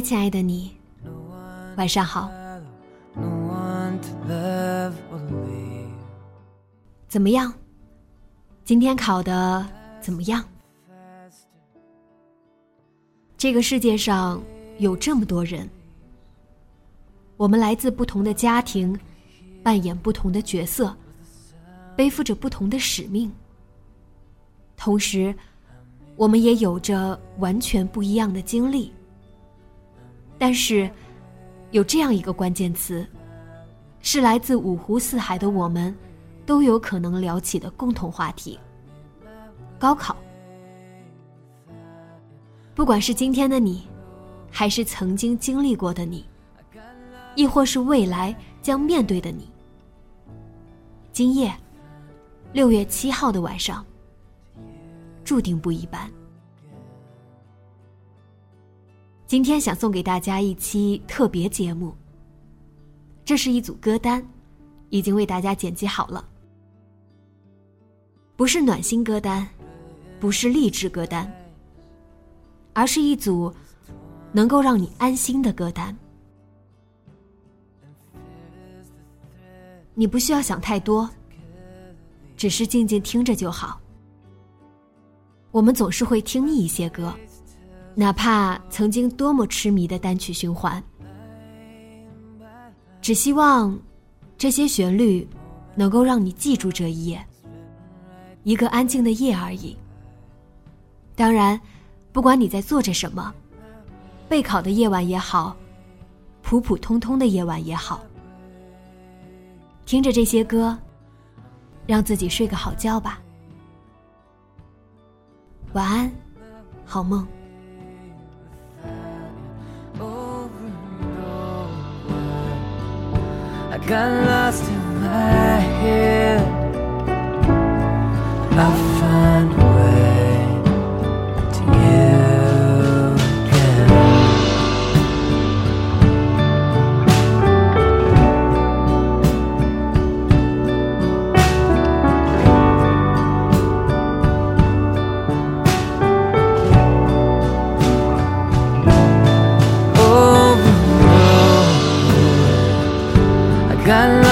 亲爱的你，晚上好。怎么样？今天考的怎么样？这个世界上有这么多人，我们来自不同的家庭，扮演不同的角色，背负着不同的使命。同时，我们也有着完全不一样的经历。但是，有这样一个关键词，是来自五湖四海的我们，都有可能聊起的共同话题——高考。不管是今天的你，还是曾经经历过的你，亦或是未来将面对的你，今夜，六月七号的晚上，注定不一般。今天想送给大家一期特别节目。这是一组歌单，已经为大家剪辑好了。不是暖心歌单，不是励志歌单，而是一组能够让你安心的歌单。你不需要想太多，只是静静听着就好。我们总是会听腻一些歌。哪怕曾经多么痴迷的单曲循环，只希望这些旋律能够让你记住这一夜，一个安静的夜而已。当然，不管你在做着什么，备考的夜晚也好，普普通通的夜晚也好，听着这些歌，让自己睡个好觉吧。晚安，好梦。Got lost in my head. I find regalo.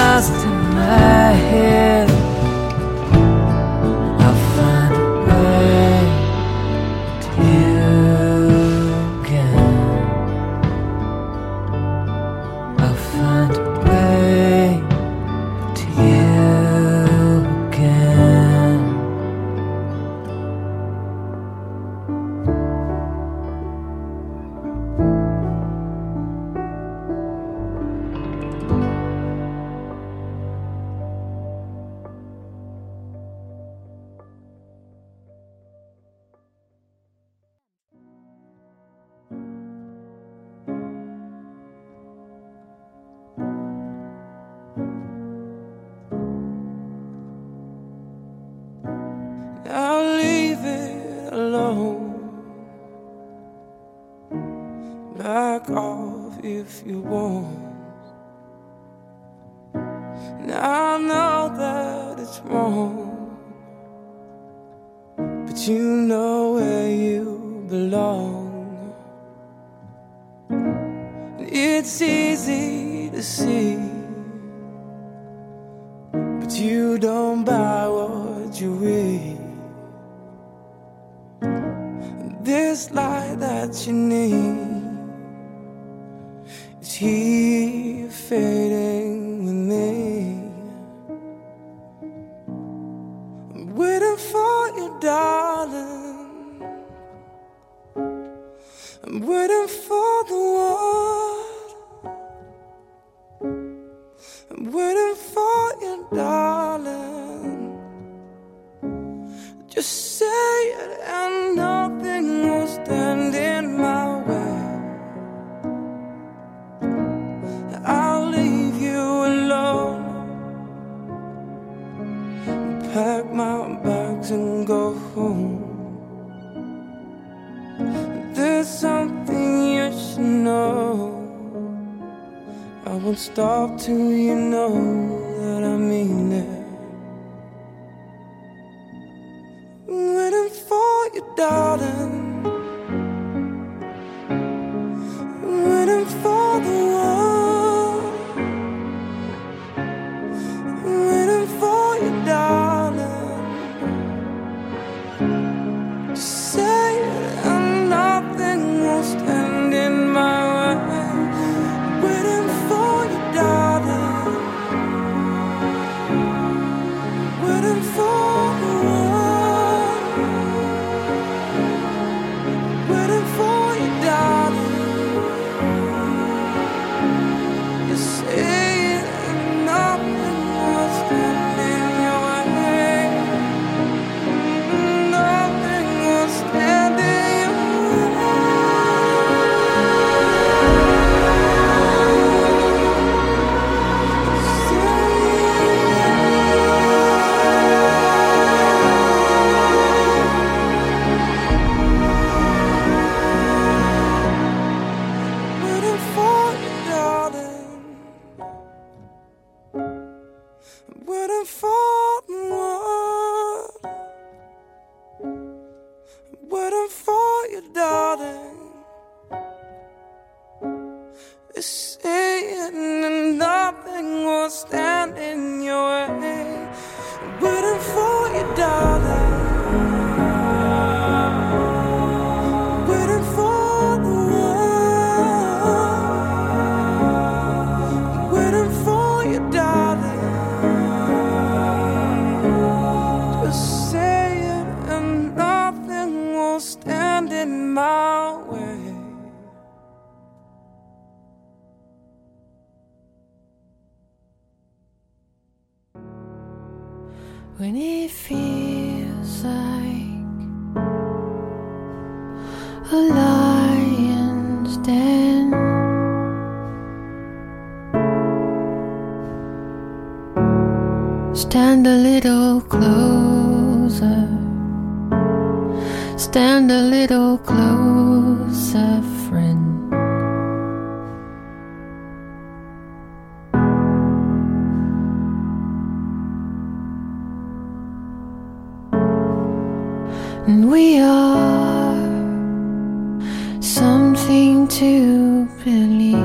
If you want. Now I know that it's wrong, but you know where you belong. It's easy to see but you don't buy what you read. This light that you need is stop till you know something to believe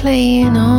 playing on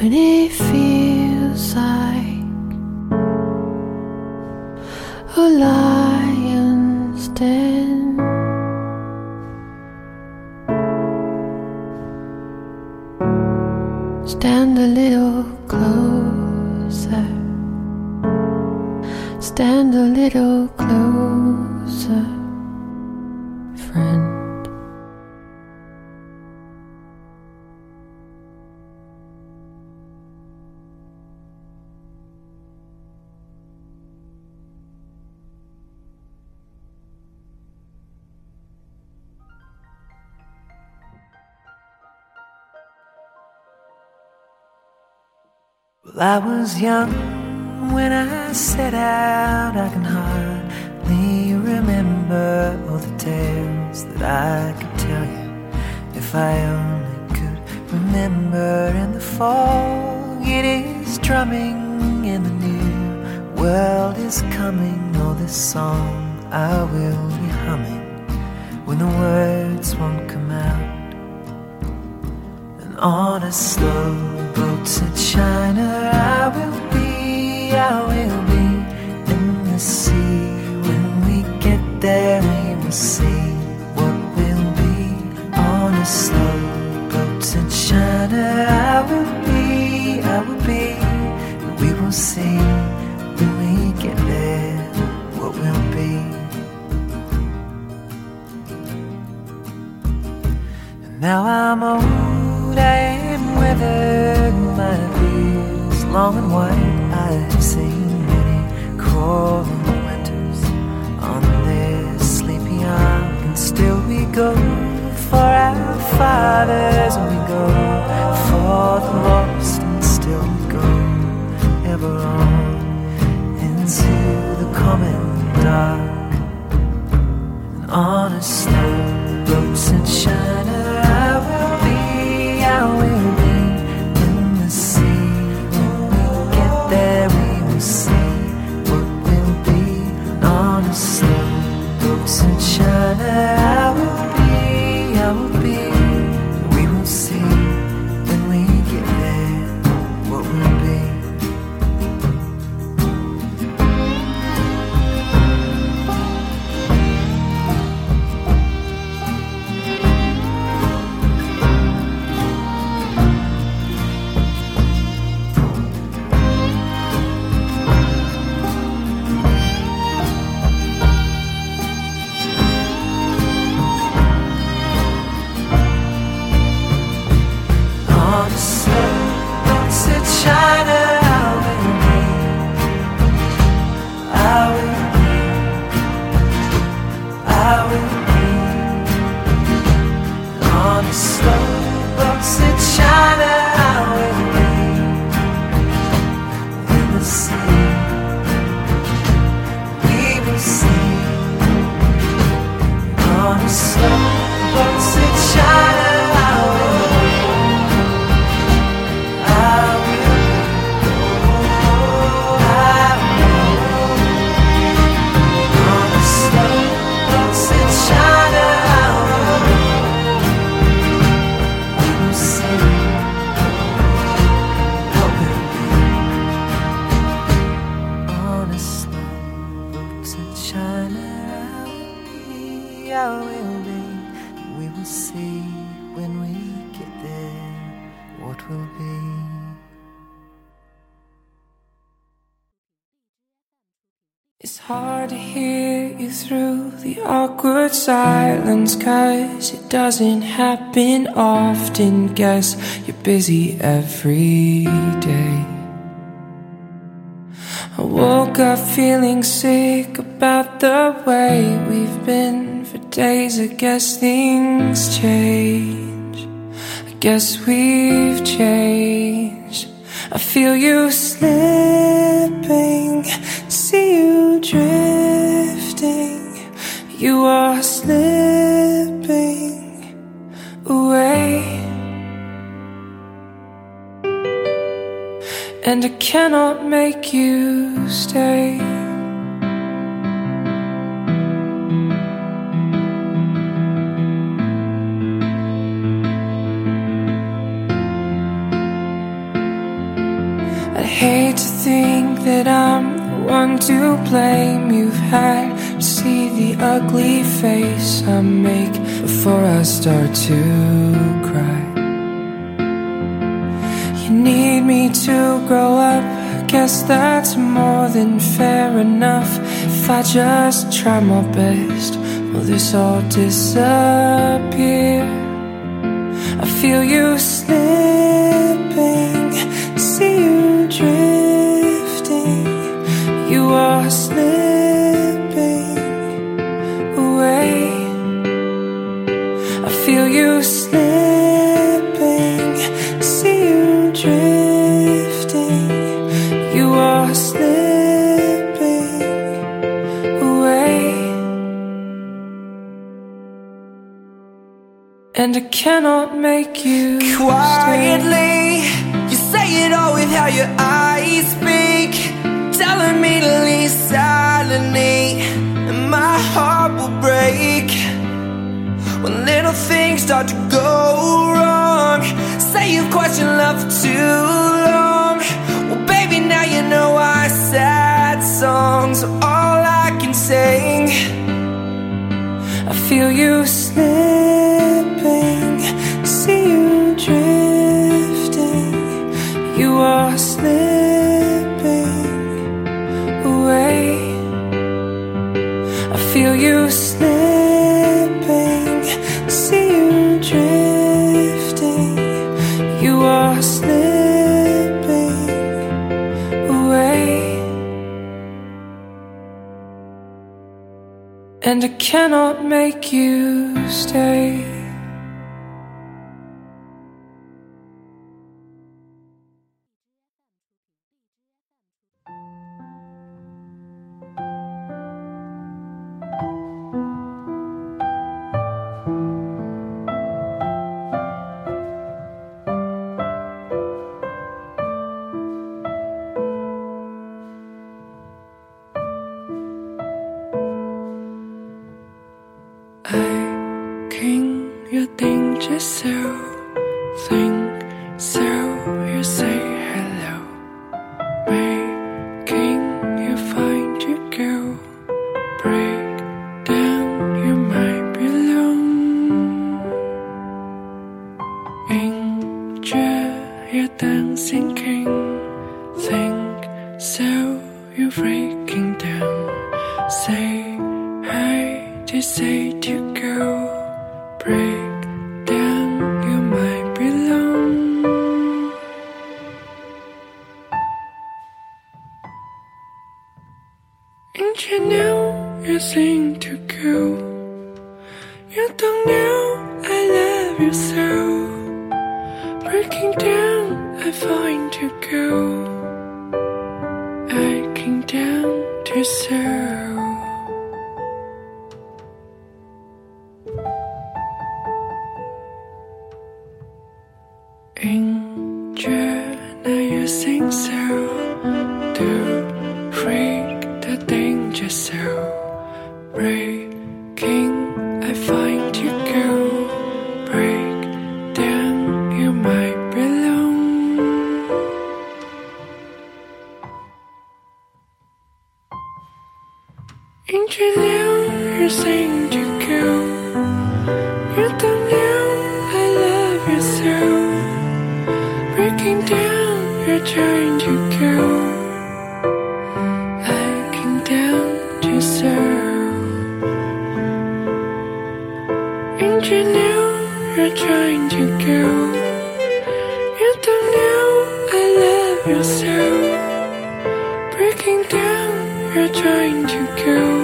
when it feels like a lion's Well, I was young when I set out. I can hardly remember all the tales that I could tell you. If I only could remember in the fog, it is drumming in the new world is coming. Oh, this song I will be humming when the words won't come out. And on a slow boat to China, I will be, I will be in the sea. When we get there, we will see what will be. On a slow boat to China, I will be, I will be, and we will see when we get there what will be. And now I'm old, I am withered, long and white. I have seen many crawling winters on this sleepy ark, and still we go for our fathers, and we go for the lost, and still we go ever on into the common dark. And on a slow boat to China, We will see when we get there what will be. It's hard to hear you through the awkward silence Cause it doesn't happen often Guess you're busy every day I woke up feeling sick about the way we've been for days I guess things change I guess we've changed I feel you slipping, see you drifting. You are slipping away. And I cannot make you stay. That I'm the one to blame. You've had to see the ugly face I make before I start to cry. You need me to grow up. Guess that's more than fair enough. If I just try my best, will this all disappear? I feel you slipping, And I cannot make you Quietly, you say it all with how your eyes speak, telling me to leave silently, and my heart will break when little things start to go wrong. Say you've questioned love for too long. Well, baby, now you know our sad songs are all I can sing. I feel you slipping, And I cannot make you stay. Say to go break Saying to go. You don't know I love you so. Breaking down, you're trying to go. I can down to serve. Know you're trying to go. You don't know I love you so. Breaking down, you're trying to go.